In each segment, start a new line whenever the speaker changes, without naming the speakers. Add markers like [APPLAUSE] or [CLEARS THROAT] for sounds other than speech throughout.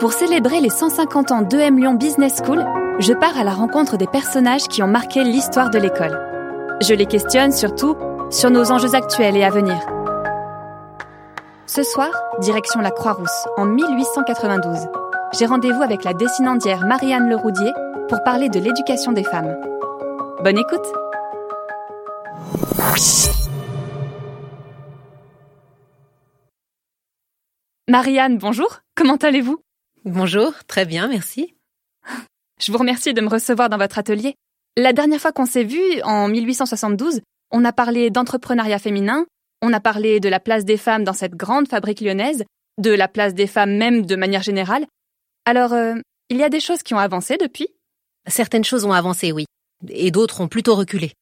Pour célébrer les 150 ans d'EM Lyon Business School, je pars à la rencontre des personnages qui ont marqué l'histoire de l'école. Je les questionne surtout sur nos enjeux actuels et à venir. Ce soir, direction la Croix-Rousse, en 1892. J'ai rendez-vous avec la dessinandière Marianne Leroudier pour parler de l'éducation des femmes. Bonne écoute Marianne, bonjour, comment allez-vous?
Bonjour, très bien, merci.
Je vous remercie de me recevoir dans votre atelier. La dernière fois qu'on s'est vu, en 1872, on a parlé d'entrepreneuriat féminin, on a parlé de la place des femmes dans cette grande fabrique lyonnaise, de la place des femmes même de manière générale. Alors, euh, il y a des choses qui ont avancé depuis?
Certaines choses ont avancé, oui, et d'autres ont plutôt reculé.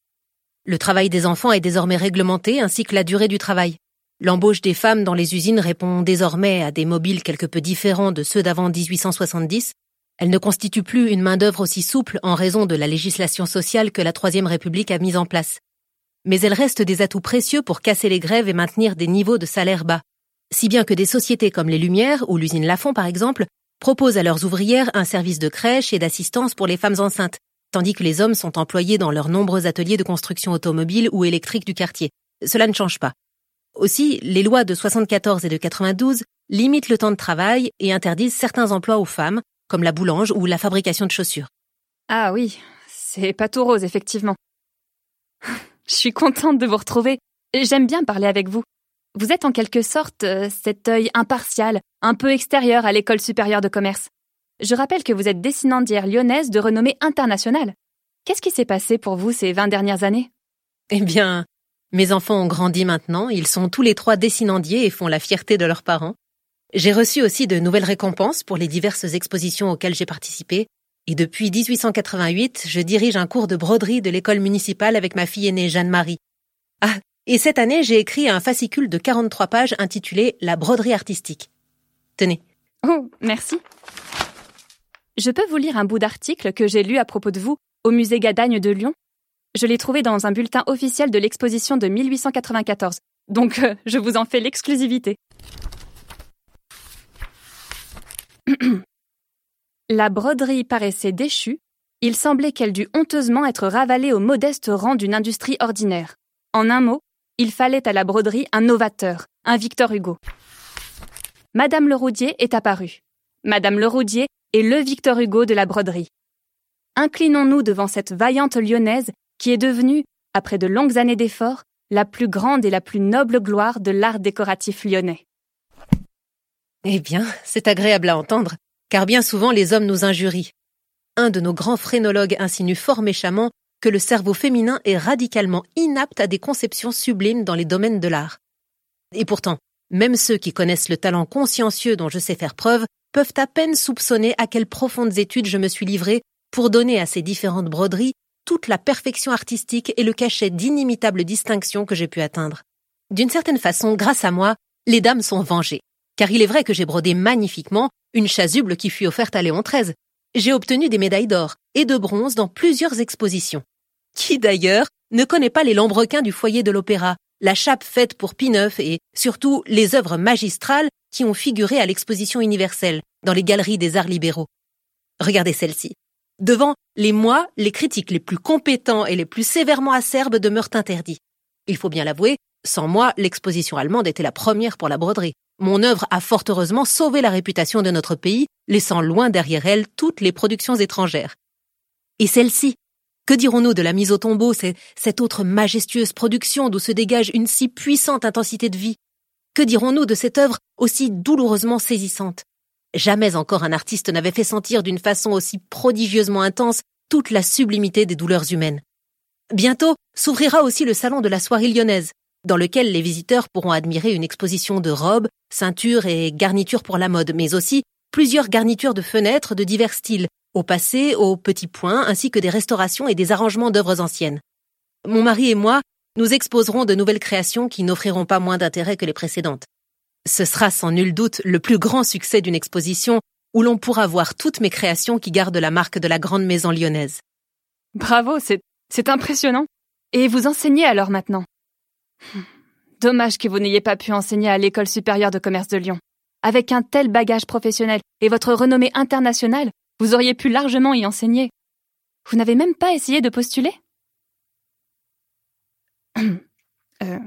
Le travail des enfants est désormais réglementé, ainsi que la durée du travail. L'embauche des femmes dans les usines répond désormais à des mobiles quelque peu différents de ceux d'avant 1870. Elle ne constitue plus une main-d'œuvre aussi souple en raison de la législation sociale que la Troisième République a mise en place. Mais elle reste des atouts précieux pour casser les grèves et maintenir des niveaux de salaire bas. Si bien que des sociétés comme les Lumières ou l'usine Lafont par exemple proposent à leurs ouvrières un service de crèche et d'assistance pour les femmes enceintes, tandis que les hommes sont employés dans leurs nombreux ateliers de construction automobile ou électrique du quartier. Cela ne change pas. Aussi, les lois de 74 et de 92 limitent le temps de travail et interdisent certains emplois aux femmes, comme la boulange ou la fabrication de chaussures.
Ah oui, c'est pas tout rose, effectivement. [LAUGHS] Je suis contente de vous retrouver. J'aime bien parler avec vous. Vous êtes en quelque sorte euh, cet œil impartial, un peu extérieur à l'école supérieure de commerce. Je rappelle que vous êtes dessinandière lyonnaise de renommée internationale. Qu'est-ce qui s'est passé pour vous ces 20 dernières années?
Eh bien, mes enfants ont grandi maintenant, ils sont tous les trois dessinandiers et font la fierté de leurs parents. J'ai reçu aussi de nouvelles récompenses pour les diverses expositions auxquelles j'ai participé, et depuis 1888, je dirige un cours de broderie de l'école municipale avec ma fille aînée Jeanne-Marie. Ah, et cette année, j'ai écrit un fascicule de 43 pages intitulé La broderie artistique. Tenez.
Oh, merci. Je peux vous lire un bout d'article que j'ai lu à propos de vous au musée Gadagne de Lyon? Je l'ai trouvé dans un bulletin officiel de l'exposition de 1894, donc euh, je vous en fais l'exclusivité. [CLEARS THROAT] La broderie paraissait déchue, il semblait qu'elle dût honteusement être ravalée au modeste rang d'une industrie ordinaire. En un mot, il fallait à la broderie un novateur, un Victor Hugo. Madame Leroudier est apparue. Madame Leroudier et le Victor Hugo de la broderie. Inclinons-nous devant cette vaillante lyonnaise qui est devenue, après de longues années d'efforts, la plus grande et la plus noble gloire de l'art décoratif lyonnais.
Eh bien, c'est agréable à entendre, car bien souvent les hommes nous injurient. Un de nos grands phrénologues insinue fort méchamment que le cerveau féminin est radicalement inapte à des conceptions sublimes dans les domaines de l'art. Et pourtant, même ceux qui connaissent le talent consciencieux dont je sais faire preuve peuvent à peine soupçonner à quelles profondes études je me suis livré pour donner à ces différentes broderies toute la perfection artistique et le cachet d'inimitable distinction que j'ai pu atteindre. D'une certaine façon, grâce à moi, les dames sont vengées. Car il est vrai que j'ai brodé magnifiquement une chasuble qui fut offerte à Léon XIII. J'ai obtenu des médailles d'or et de bronze dans plusieurs expositions. Qui d'ailleurs ne connaît pas les lambrequins du foyer de l'opéra, la chape faite pour Pie et surtout les œuvres magistrales qui ont figuré à l'exposition universelle dans les galeries des arts libéraux? Regardez celle-ci. Devant les moi, les critiques les plus compétents et les plus sévèrement acerbes demeurent interdits. Il faut bien l'avouer, sans moi, l'exposition allemande était la première pour la broderie. Mon œuvre a fort heureusement sauvé la réputation de notre pays, laissant loin derrière elle toutes les productions étrangères. Et celle-ci, que dirons-nous de la mise au tombeau, cette autre majestueuse production d'où se dégage une si puissante intensité de vie? Que dirons-nous de cette œuvre aussi douloureusement saisissante? Jamais encore un artiste n'avait fait sentir d'une façon aussi prodigieusement intense toute la sublimité des douleurs humaines. Bientôt s'ouvrira aussi le salon de la soirée lyonnaise, dans lequel les visiteurs pourront admirer une exposition de robes, ceintures et garnitures pour la mode, mais aussi plusieurs garnitures de fenêtres de divers styles, au passé, au petit point, ainsi que des restaurations et des arrangements d'œuvres anciennes. Mon mari et moi, nous exposerons de nouvelles créations qui n'offriront pas moins d'intérêt que les précédentes. Ce sera sans nul doute le plus grand succès d'une exposition où l'on pourra voir toutes mes créations qui gardent la marque de la grande maison lyonnaise.
Bravo, c'est, impressionnant. Et vous enseignez alors maintenant? Dommage que vous n'ayez pas pu enseigner à l'école supérieure de commerce de Lyon. Avec un tel bagage professionnel et votre renommée internationale, vous auriez pu largement y enseigner. Vous n'avez même pas essayé de postuler? [CLEARS THROAT] Euh,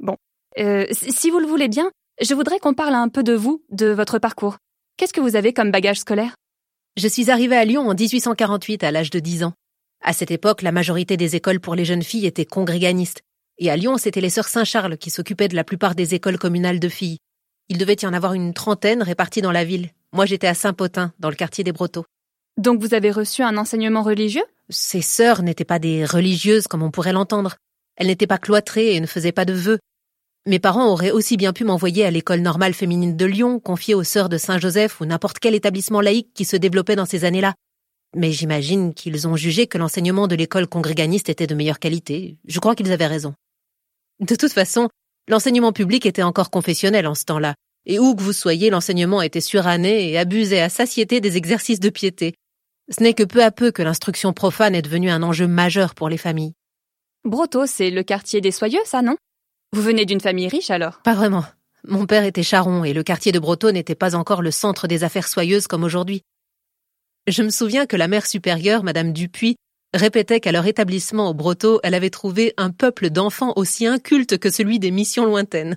Bon. Euh, si vous le voulez bien, je voudrais qu'on parle un peu de vous, de votre parcours. Qu'est-ce que vous avez comme bagage scolaire?
Je suis arrivée à Lyon en 1848 à l'âge de 10 ans. À cette époque, la majorité des écoles pour les jeunes filles étaient congréganistes. Et à Lyon, c'était les sœurs Saint-Charles qui s'occupaient de la plupart des écoles communales de filles. Il devait y en avoir une trentaine réparties dans la ville. Moi, j'étais à Saint-Potin, dans le quartier des Brotteaux.
Donc vous avez reçu un enseignement religieux?
Ces sœurs n'étaient pas des religieuses comme on pourrait l'entendre. Elles n'étaient pas cloîtrées et ne faisaient pas de vœux. Mes parents auraient aussi bien pu m'envoyer à l'école normale féminine de Lyon, confiée aux sœurs de Saint-Joseph ou n'importe quel établissement laïque qui se développait dans ces années-là. Mais j'imagine qu'ils ont jugé que l'enseignement de l'école congréganiste était de meilleure qualité. Je crois qu'ils avaient raison. De toute façon, l'enseignement public était encore confessionnel en ce temps-là, et où que vous soyez, l'enseignement était suranné et abusait à satiété des exercices de piété. Ce n'est que peu à peu que l'instruction profane est devenue un enjeu majeur pour les familles.
Brotto, c'est le quartier des soyeux, ça, non? Vous venez d'une famille riche alors?
Pas vraiment. Mon père était charron et le quartier de Brotteaux n'était pas encore le centre des affaires soyeuses comme aujourd'hui. Je me souviens que la mère supérieure, Madame Dupuis, répétait qu'à leur établissement au Brotteaux, elle avait trouvé un peuple d'enfants aussi inculte que celui des missions lointaines.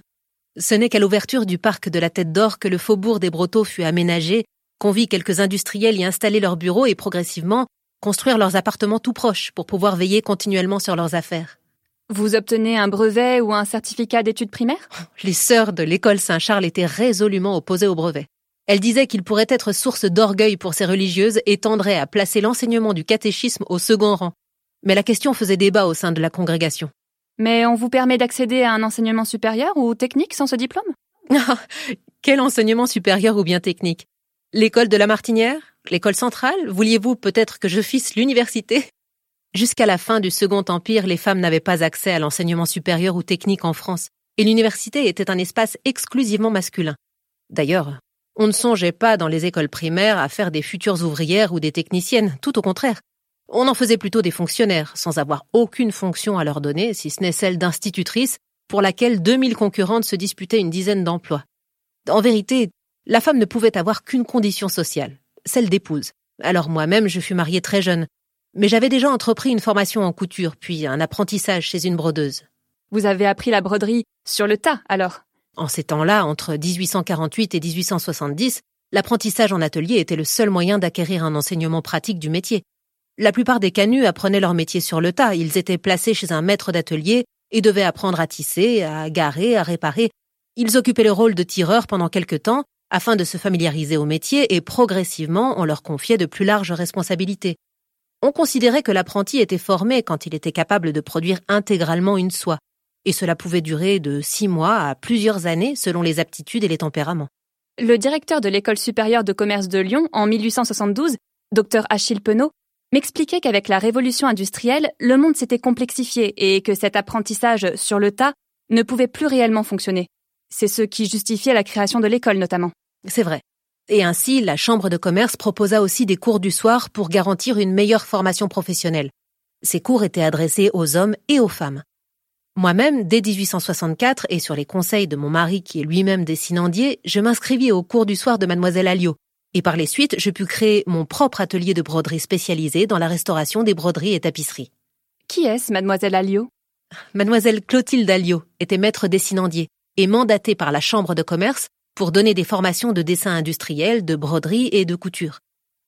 Ce n'est qu'à l'ouverture du parc de la Tête d'Or que le faubourg des Brotteaux fut aménagé, qu'on vit quelques industriels y installer leurs bureaux et progressivement construire leurs appartements tout proches pour pouvoir veiller continuellement sur leurs affaires.
Vous obtenez un brevet ou un certificat d'études primaires?
Les sœurs de l'école Saint-Charles étaient résolument opposées au brevet. Elles disaient qu'il pourrait être source d'orgueil pour ces religieuses et tendraient à placer l'enseignement du catéchisme au second rang. Mais la question faisait débat au sein de la congrégation.
Mais on vous permet d'accéder à un enseignement supérieur ou technique sans ce diplôme? [LAUGHS]
Ah, Quel enseignement supérieur ou bien technique? L'école de la Martinière? L'école centrale? Vouliez-vous peut-être que je fisse l'université? Jusqu'à la fin du Second Empire, les femmes n'avaient pas accès à l'enseignement supérieur ou technique en France, et l'université était un espace exclusivement masculin. D'ailleurs, on ne songeait pas dans les écoles primaires à faire des futures ouvrières ou des techniciennes, tout au contraire. On en faisait plutôt des fonctionnaires, sans avoir aucune fonction à leur donner, si ce n'est celle d'institutrice, pour laquelle 2000 concurrentes se disputaient une dizaine d'emplois. En vérité, la femme ne pouvait avoir qu'une condition sociale, celle d'épouse. Alors moi-même, je fus mariée très jeune, mais j'avais déjà entrepris une formation en couture, puis un apprentissage chez une brodeuse.
Vous avez appris la broderie sur le tas, alors?
En ces temps-là, entre 1848 et 1870, l'apprentissage en atelier était le seul moyen d'acquérir un enseignement pratique du métier. La plupart des canuts apprenaient leur métier sur le tas, ils étaient placés chez un maître d'atelier et devaient apprendre à tisser, à garer, à réparer. Ils occupaient le rôle de tireurs pendant quelque temps, afin de se familiariser au métier et progressivement on leur confiait de plus larges responsabilités. On considérait que l'apprenti était formé quand il était capable de produire intégralement une soie, et cela pouvait durer de six mois à plusieurs années selon les aptitudes et les tempéraments.
Le directeur de l'école supérieure de commerce de Lyon en 1872, Dr Achille Penaud, m'expliquait qu'avec la révolution industrielle, le monde s'était complexifié et que cet apprentissage sur le tas ne pouvait plus réellement fonctionner. C'est ce qui justifiait la création de l'école notamment.
C'est vrai. Et ainsi, la Chambre de commerce proposa aussi des cours du soir pour garantir une meilleure formation professionnelle. Ces cours étaient adressés aux hommes et aux femmes. Moi-même, dès 1864, et sur les conseils de mon mari qui est lui-même dessinandier, je m'inscrivis au cours du soir de mademoiselle Alliot. Et par les suites, je pus créer mon propre atelier de broderie spécialisé dans la restauration des broderies et tapisseries.
Qui est-ce, mademoiselle Alliot?
Mademoiselle Clotilde Alliot était maître dessinandier et mandatée par la Chambre de commerce pour donner des formations de dessin industriel, de broderie et de couture.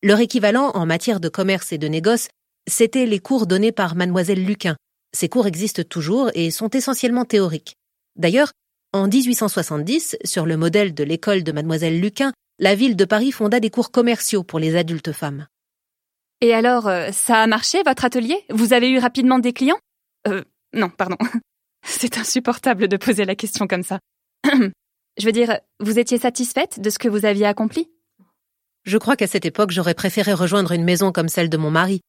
Leur équivalent en matière de commerce et de négoce, c'était les cours donnés par mademoiselle Luquin. Ces cours existent toujours et sont essentiellement théoriques. D'ailleurs, en 1870, sur le modèle de l'école de mademoiselle Luquin, la ville de Paris fonda des cours commerciaux pour les adultes femmes.
Et alors, euh, ça a marché, votre atelier? Vous avez eu rapidement des clients? Euh, non, pardon. [LAUGHS] C'est insupportable de poser la question comme ça. [CLEARS THROAT] Je veux dire, vous étiez satisfaite de ce que vous aviez accompli?
Je crois qu'à cette époque, j'aurais préféré rejoindre une maison comme celle de mon mari.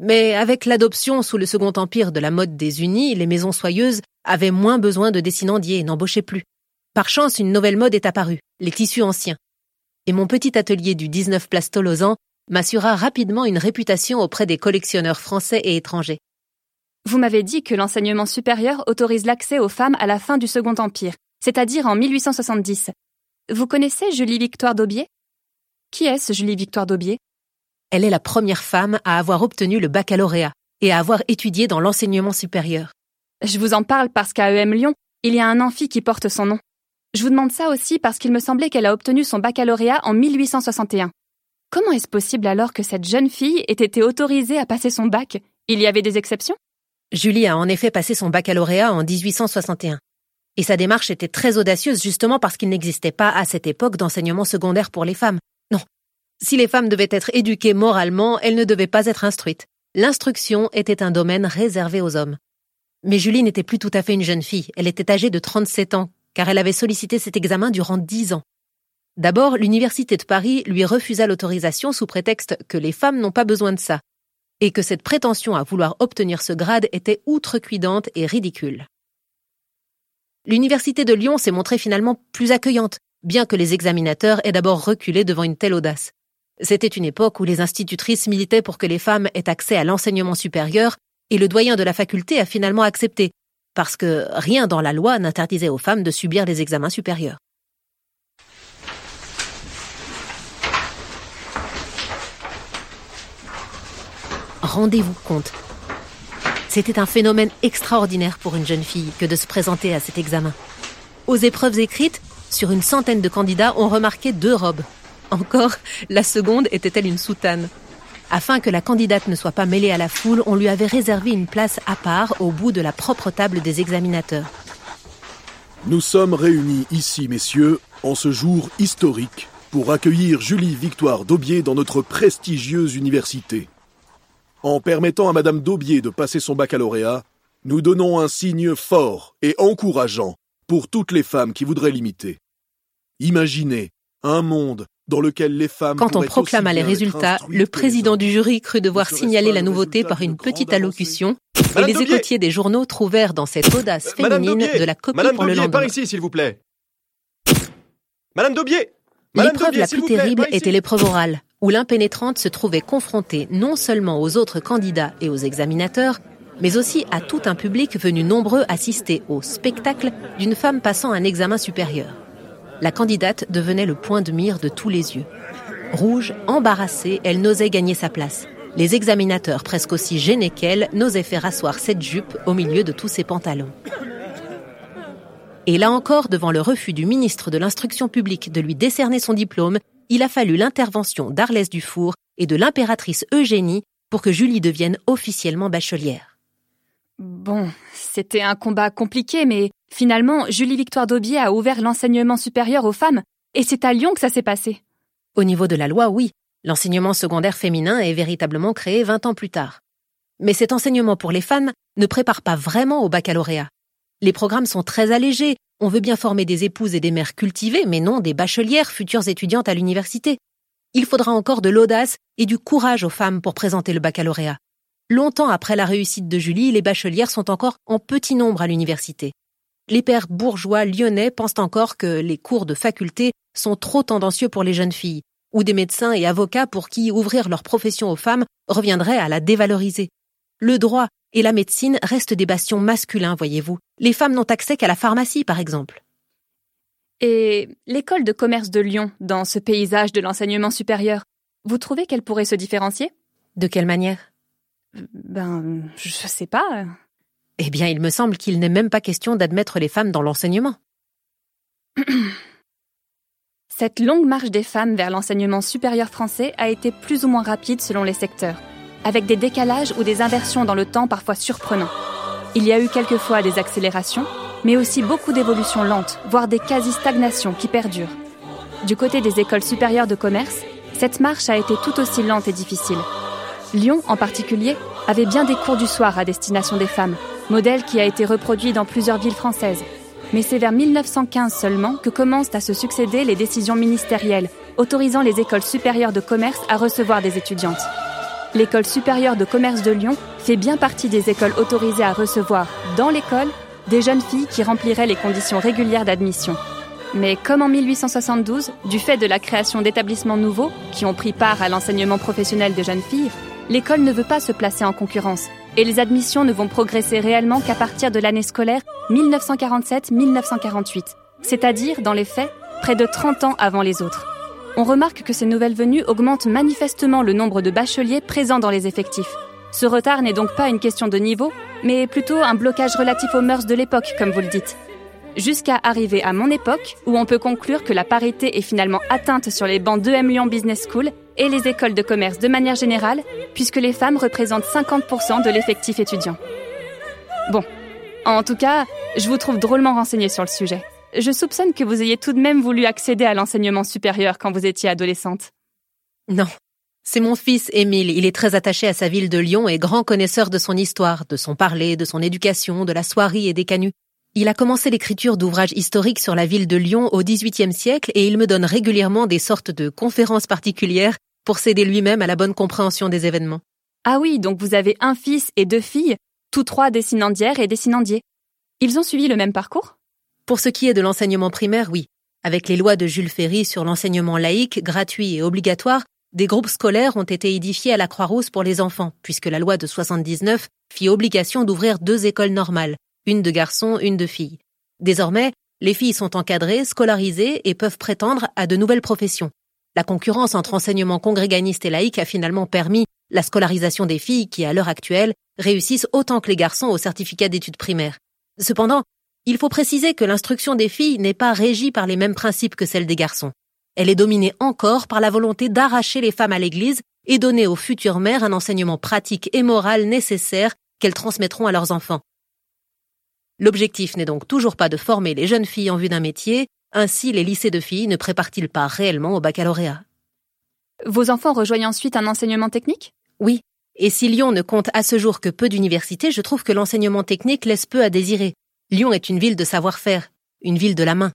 Mais avec l'adoption sous le Second Empire de la mode des unis, les maisons soyeuses avaient moins besoin de dessinandiers et n'embauchaient plus. Par chance, une nouvelle mode est apparue, les tissus anciens. Et mon petit atelier du 19 Place Tolosan m'assura rapidement une réputation auprès des collectionneurs français et étrangers.
Vous m'avez dit que l'enseignement supérieur autorise l'accès aux femmes à la fin du Second Empire, c'est-à-dire en 1870. Vous connaissez Julie Victoire d'Aubier? Qui est-ce Julie Victoire d'Aubier?
Elle est la première femme à avoir obtenu le baccalauréat et à avoir étudié dans l'enseignement supérieur.
Je vous en parle parce qu'à EM Lyon, il y a un amphi qui porte son nom. Je vous demande ça aussi parce qu'il me semblait qu'elle a obtenu son baccalauréat en 1861. Comment est-ce possible alors que cette jeune fille ait été autorisée à passer son bac? Il y avait des exceptions?
Julie a en effet passé son baccalauréat en 1861. Et sa démarche était très audacieuse justement parce qu'il n'existait pas à cette époque d'enseignement secondaire pour les femmes. Non. Si les femmes devaient être éduquées moralement, elles ne devaient pas être instruites. L'instruction était un domaine réservé aux hommes. Mais Julie n'était plus tout à fait une jeune fille, elle était âgée de 37 ans, car elle avait sollicité cet examen durant 10 ans. D'abord, l'Université de Paris lui refusa l'autorisation sous prétexte que les femmes n'ont pas besoin de ça, et que cette prétention à vouloir obtenir ce grade était outrecuidante et ridicule. L'université de Lyon s'est montrée finalement plus accueillante, bien que les examinateurs aient d'abord reculé devant une telle audace. C'était une époque où les institutrices militaient pour que les femmes aient accès à l'enseignement supérieur, et le doyen de la faculté a finalement accepté, parce que rien dans la loi n'interdisait aux femmes de subir les examens supérieurs. Rendez-vous compte, c'était un phénomène extraordinaire pour une jeune fille que de se présenter à cet examen. Aux épreuves écrites, sur une centaine de candidats, on remarquait deux robes. Encore, la seconde était-elle une soutane. Afin que la candidate ne soit pas mêlée à la foule, on lui avait réservé une place à part au bout de la propre table des examinateurs.
Nous sommes réunis ici, messieurs, en ce jour historique, pour accueillir Julie Victoire d'Aubier dans notre prestigieuse université. En permettant à Madame Daubier de passer son baccalauréat, nous donnons un signe fort et encourageant pour toutes les femmes qui voudraient l'imiter. Imaginez un monde dans lequel les femmes.
Quand on proclama les résultats, le président du jury crut devoir signaler la nouveauté par une petite allocution, et les écoutiers des journaux trouvèrent dans cette audace féminine de la copie
Madame
pour le lendemain.
par ici, s'il vous plaît. Madame Daubier
L'épreuve la plus terrible était l'épreuve orale, où l'impénétrante se trouvait confrontée non seulement aux autres candidats et aux examinateurs, mais aussi à tout un public venu nombreux assister au spectacle d'une femme passant un examen supérieur. La candidate devenait le point de mire de tous les yeux. Rouge, embarrassée, elle n'osait gagner sa place. Les examinateurs, presque aussi gênés qu'elle, n'osaient faire asseoir cette jupe au milieu de tous ses pantalons. Et là encore, devant le refus du ministre de l'Instruction publique de lui décerner son diplôme, il a fallu l'intervention d'Arlès Dufour et de l'impératrice Eugénie pour que Julie devienne officiellement bachelière.
Bon, c'était un combat compliqué, mais finalement, Julie Victoire d'Aubier a ouvert l'enseignement supérieur aux femmes, et c'est à Lyon que ça s'est passé.
Au niveau de la loi, oui, l'enseignement secondaire féminin est véritablement créé 20 ans plus tard. Mais cet enseignement pour les femmes ne prépare pas vraiment au baccalauréat. Les programmes sont très allégés, on veut bien former des épouses et des mères cultivées, mais non des bachelières futures étudiantes à l'université. Il faudra encore de l'audace et du courage aux femmes pour présenter le baccalauréat. Longtemps après la réussite de Julie, les bachelières sont encore en petit nombre à l'université. Les pères bourgeois lyonnais pensent encore que les cours de faculté sont trop tendancieux pour les jeunes filles, ou des médecins et avocats pour qui ouvrir leur profession aux femmes reviendrait à la dévaloriser. Le droit et la médecine restent des bastions masculins, voyez-vous. Les femmes n'ont accès qu'à la pharmacie, par exemple.
Et l'école de commerce de Lyon, dans ce paysage de l'enseignement supérieur, vous trouvez qu'elle pourrait se différencier?
De quelle manière?
Ben, je sais pas.
Eh bien, il me semble qu'il n'est même pas question d'admettre les femmes dans l'enseignement.
Cette longue marche des femmes vers l'enseignement supérieur français a été plus ou moins rapide selon les secteurs, avec des décalages ou des inversions dans le temps parfois surprenants. Il y a eu quelquefois des accélérations, mais aussi beaucoup d'évolutions lentes, voire des quasi-stagnations qui perdurent. Du côté des écoles supérieures de commerce, cette marche a été tout aussi lente et difficile. Lyon, en particulier, avait bien des cours du soir à destination des femmes, modèle qui a été reproduit dans plusieurs villes françaises. Mais c'est vers 1915 seulement que commencent à se succéder les décisions ministérielles autorisant les écoles supérieures de commerce à recevoir des étudiantes. L'école supérieure de commerce de Lyon fait bien partie des écoles autorisées à recevoir, dans l'école, des jeunes filles qui rempliraient les conditions régulières d'admission. Mais comme en 1872, du fait de la création d'établissements nouveaux qui ont pris part à l'enseignement professionnel des jeunes filles, l'école ne veut pas se placer en concurrence et les admissions ne vont progresser réellement qu'à partir de l'année scolaire 1947-1948, c'est-à-dire, dans les faits, près de 30 ans avant les autres. On remarque que ces nouvelles venues augmentent manifestement le nombre de bacheliers présents dans les effectifs. Ce retard n'est donc pas une question de niveau, mais plutôt un blocage relatif aux mœurs de l'époque, comme vous le dites. Jusqu'à arriver à mon époque, où on peut conclure que la parité est finalement atteinte sur les bancs d'EM Lyon Business School et les écoles de commerce de manière générale, puisque les femmes représentent 50% de l'effectif étudiant. Bon, en tout cas, je vous trouve drôlement renseigné sur le sujet. Je soupçonne que vous ayez tout de même voulu accéder à l'enseignement supérieur quand vous étiez adolescente.
Non. C'est mon fils Émile, il est très attaché à sa ville de Lyon et grand connaisseur de son histoire, de son parler, de son éducation, de la soierie et des canuts. Il a commencé l'écriture d'ouvrages historiques sur la ville de Lyon au XVIIIe siècle et il me donne régulièrement des sortes de conférences particulières pour s'aider lui-même à la bonne compréhension des événements.
Ah oui, donc vous avez un fils et deux filles, tous trois dessinandières et dessinandiers. Ils ont suivi le même parcours?
Pour ce qui est de l'enseignement primaire, oui. Avec les lois de Jules Ferry sur l'enseignement laïque, gratuit et obligatoire, des groupes scolaires ont été édifiés à la Croix-Rousse pour les enfants, puisque la loi de 79 fit obligation d'ouvrir deux écoles normales, une de garçons, une de filles. Désormais, les filles sont encadrées, scolarisées et peuvent prétendre à de nouvelles professions. La concurrence entre enseignement congréganiste et laïque a finalement permis la scolarisation des filles qui, à l'heure actuelle, réussissent autant que les garçons au certificat d'études primaires. Cependant, il faut préciser que l'instruction des filles n'est pas régie par les mêmes principes que celle des garçons. Elle est dominée encore par la volonté d'arracher les femmes à l'Église et donner aux futures mères un enseignement pratique et moral nécessaire qu'elles transmettront à leurs enfants. L'objectif n'est donc toujours pas de former les jeunes filles en vue d'un métier, ainsi les lycées de filles ne préparent-ils pas réellement au baccalauréat?
Vos enfants rejoignent ensuite un enseignement technique?
Oui, et si Lyon ne compte à ce jour que peu d'universités, je trouve que l'enseignement technique laisse peu à désirer. Lyon est une ville de savoir-faire, une ville de la main.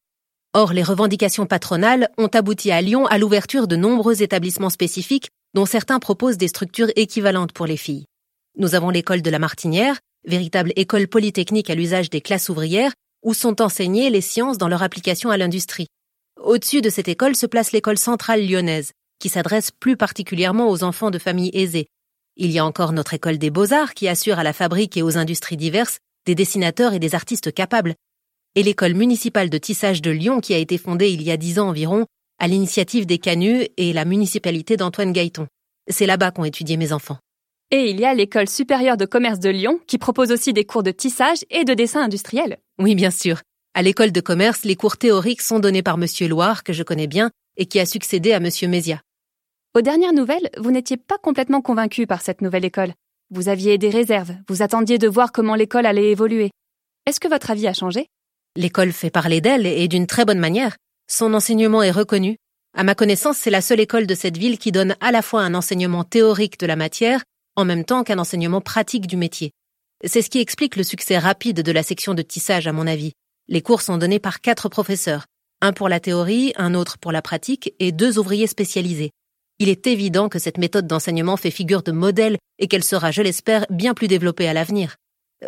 Or, les revendications patronales ont abouti à Lyon à l'ouverture de nombreux établissements spécifiques dont certains proposent des structures équivalentes pour les filles. Nous avons l'école de la Martinière, véritable école polytechnique à l'usage des classes ouvrières, où sont enseignées les sciences dans leur application à l'industrie. Au-dessus de cette école se place l'école centrale lyonnaise, qui s'adresse plus particulièrement aux enfants de familles aisées. Il y a encore notre école des beaux-arts qui assure à la fabrique et aux industries diverses des dessinateurs et des artistes capables, et l'école municipale de tissage de Lyon qui a été fondée il y a dix ans environ à l'initiative des Canuts et la municipalité d'Antoine Gaëton. C'est là-bas qu'ont étudié mes enfants.
Et il y a l'école supérieure de commerce de Lyon qui propose aussi des cours de tissage et de dessin industriel.
Oui, bien sûr. À l'école de commerce, les cours théoriques sont donnés par monsieur Loire, que je connais bien, et qui a succédé à monsieur Mézia.
Aux dernières nouvelles, vous n'étiez pas complètement convaincu par cette nouvelle école. Vous aviez des réserves, vous attendiez de voir comment l'école allait évoluer. Est-ce que votre avis a changé?
L'école fait parler d'elle et d'une très bonne manière. Son enseignement est reconnu. À ma connaissance, c'est la seule école de cette ville qui donne à la fois un enseignement théorique de la matière en même temps qu'un enseignement pratique du métier. C'est ce qui explique le succès rapide de la section de tissage, à mon avis. Les cours sont donnés par quatre professeurs, un pour la théorie, un autre pour la pratique et deux ouvriers spécialisés. Il est évident que cette méthode d'enseignement fait figure de modèle et qu'elle sera, je l'espère, bien plus développée à l'avenir.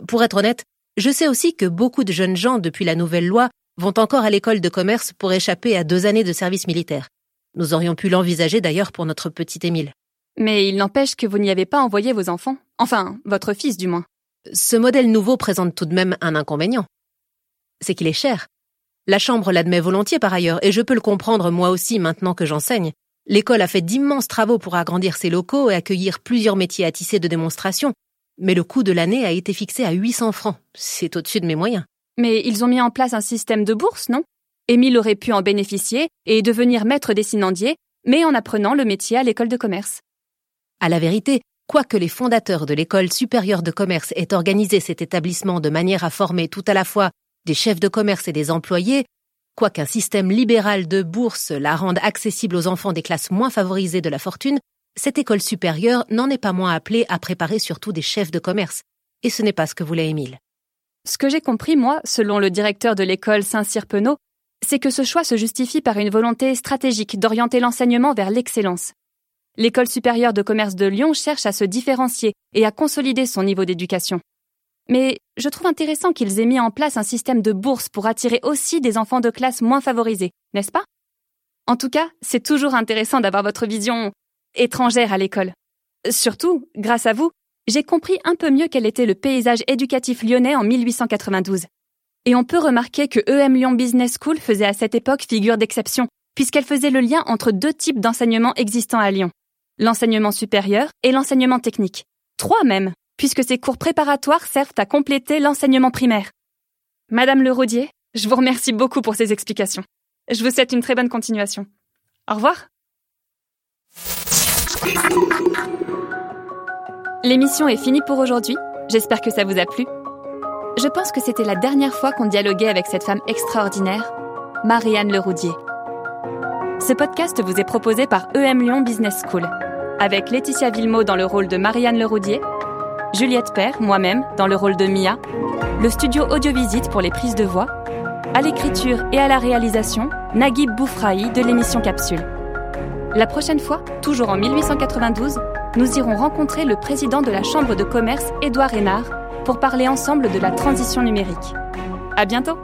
Pour être honnête, je sais aussi que beaucoup de jeunes gens, depuis la nouvelle loi, vont encore à l'école de commerce pour échapper à deux années de service militaire. Nous aurions pu l'envisager d'ailleurs pour notre petit Émile.
Mais il n'empêche que vous n'y avez pas envoyé vos enfants. Enfin, votre fils du moins.
Ce modèle nouveau présente tout de même un inconvénient. C'est qu'il est cher. La Chambre l'admet volontiers par ailleurs, et je peux le comprendre moi aussi maintenant que j'enseigne. L'école a fait d'immenses travaux pour agrandir ses locaux et accueillir plusieurs métiers à tisser de démonstration, mais le coût de l'année a été fixé à 800 francs. C'est au-dessus de mes moyens.
Mais ils ont mis en place un système de bourse, non? Émile aurait pu en bénéficier et devenir maître dessinandier, mais en apprenant le métier à l'école de commerce.
À la vérité, quoique les fondateurs de l'école supérieure de commerce aient organisé cet établissement de manière à former tout à la fois des chefs de commerce et des employés, quoiqu'un système libéral de bourse la rende accessible aux enfants des classes moins favorisées de la fortune, cette école supérieure n'en est pas moins appelée à préparer surtout des chefs de commerce. Et ce n'est pas ce que voulait Émile.
Ce que j'ai compris, moi, selon le directeur de l'école Saint-Cyr Penaud, c'est que ce choix se justifie par une volonté stratégique d'orienter l'enseignement vers l'excellence. L'école supérieure de commerce de Lyon cherche à se différencier et à consolider son niveau d'éducation. Mais je trouve intéressant qu'ils aient mis en place un système de bourse pour attirer aussi des enfants de classe moins favorisés, n'est-ce pas? En tout cas, c'est toujours intéressant d'avoir votre vision étrangère à l'école. Surtout, grâce à vous, j'ai compris un peu mieux quel était le paysage éducatif lyonnais en 1892. Et on peut remarquer que EM Lyon Business School faisait à cette époque figure d'exception, puisqu'elle faisait le lien entre deux types d'enseignement existants à Lyon. L'enseignement supérieur et l'enseignement technique. Trois même, puisque ces cours préparatoires servent à compléter l'enseignement primaire. Madame Leraudier, je vous remercie beaucoup pour ces explications. Je vous souhaite une très bonne continuation. Au revoir. L'émission est finie pour aujourd'hui. J'espère que ça vous a plu. Je pense que c'était la dernière fois qu'on dialoguait avec cette femme extraordinaire, Marianne Leroudier. Ce podcast vous est proposé par EM Lyon Business School, avec Laetitia Villemot dans le rôle de Marianne Leroudier, Juliette Père, moi-même, dans le rôle de Mia, le studio Audiovisite pour les prises de voix, à l'écriture et à la réalisation, Naguib Boufraï de l'émission Capsule. La prochaine fois, toujours en 1892, nous irons rencontrer le président de la Chambre de commerce, Édouard Hénard, pour parler ensemble de la transition numérique. À bientôt!